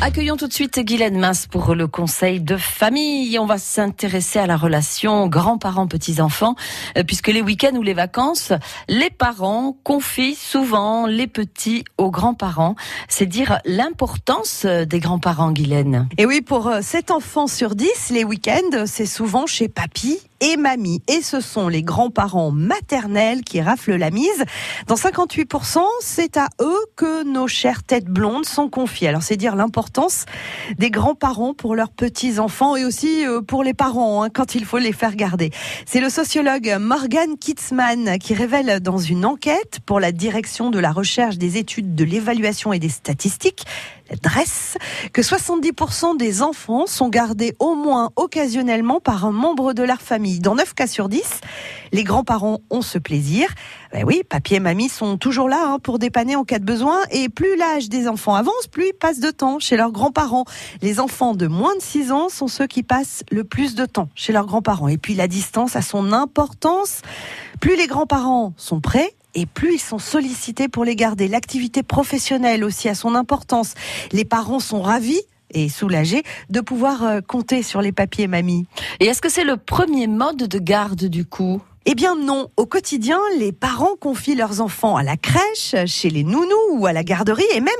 Accueillons tout de suite Guylaine Masse pour le conseil de famille. On va s'intéresser à la relation grands-parents-petits-enfants, euh, puisque les week-ends ou les vacances, les parents confient souvent les petits aux grands-parents. C'est dire l'importance euh, des grands-parents, Guylaine. Et oui, pour 7 euh, enfants sur 10, les week-ends, c'est souvent chez papy et mamie. Et ce sont les grands-parents maternels qui raflent la mise. Dans 58%, c'est à eux que nos chères têtes blondes sont confiées. Alors c'est dire l'importance des grands-parents pour leurs petits-enfants et aussi euh, pour les parents hein, quand il faut les faire garder. C'est le sociologue Morgan Kitzman qui révèle dans une enquête pour la direction de la recherche des études de l'évaluation et des statistiques dresse que 70% des enfants sont gardés au moins occasionnellement par un membre de leur famille. Dans 9 cas sur 10, les grands-parents ont ce plaisir. Ben oui, papier et mamie sont toujours là hein, pour dépanner en cas de besoin. Et plus l'âge des enfants avance, plus ils passent de temps chez leurs grands-parents. Les enfants de moins de 6 ans sont ceux qui passent le plus de temps chez leurs grands-parents. Et puis la distance a son importance. Plus les grands-parents sont prêts, et plus ils sont sollicités pour les garder. L'activité professionnelle aussi a son importance. Les parents sont ravis et soulagés de pouvoir euh, compter sur les papiers mamie. Et est-ce que c'est le premier mode de garde du coup? Eh bien non, au quotidien, les parents confient leurs enfants à la crèche, chez les nounous ou à la garderie, et même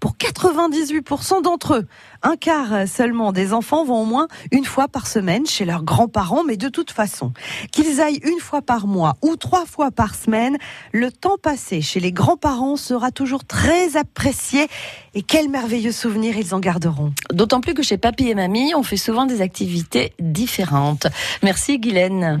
pour 98% d'entre eux. Un quart seulement des enfants vont au moins une fois par semaine chez leurs grands-parents, mais de toute façon, qu'ils aillent une fois par mois ou trois fois par semaine, le temps passé chez les grands-parents sera toujours très apprécié et quels merveilleux souvenirs ils en garderont. D'autant plus que chez papy et mamie, on fait souvent des activités différentes. Merci Guylaine.